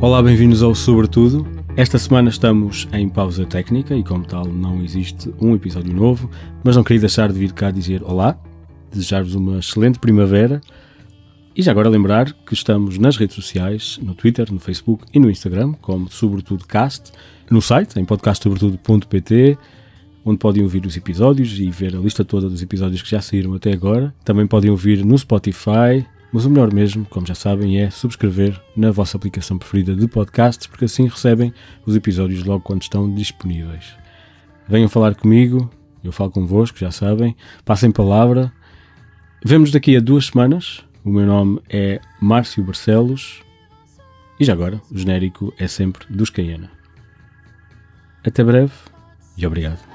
Olá, bem-vindos ao Sobretudo. Esta semana estamos em pausa técnica e, como tal, não existe um episódio novo, mas não queria deixar de vir cá dizer olá, desejar-vos uma excelente primavera e já agora lembrar que estamos nas redes sociais, no Twitter, no Facebook e no Instagram, como Sobretudo Cast, no site, em podcastsobretudo.pt, onde podem ouvir os episódios e ver a lista toda dos episódios que já saíram até agora. Também podem ouvir no Spotify, mas o melhor mesmo, como já sabem, é subscrever na vossa aplicação preferida de podcasts, porque assim recebem os episódios logo quando estão disponíveis. Venham falar comigo, eu falo convosco, já sabem. Passem palavra. Vemos daqui a duas semanas. O meu nome é Márcio Barcelos. E já agora, o genérico é sempre dos Caiana. Até breve e obrigado.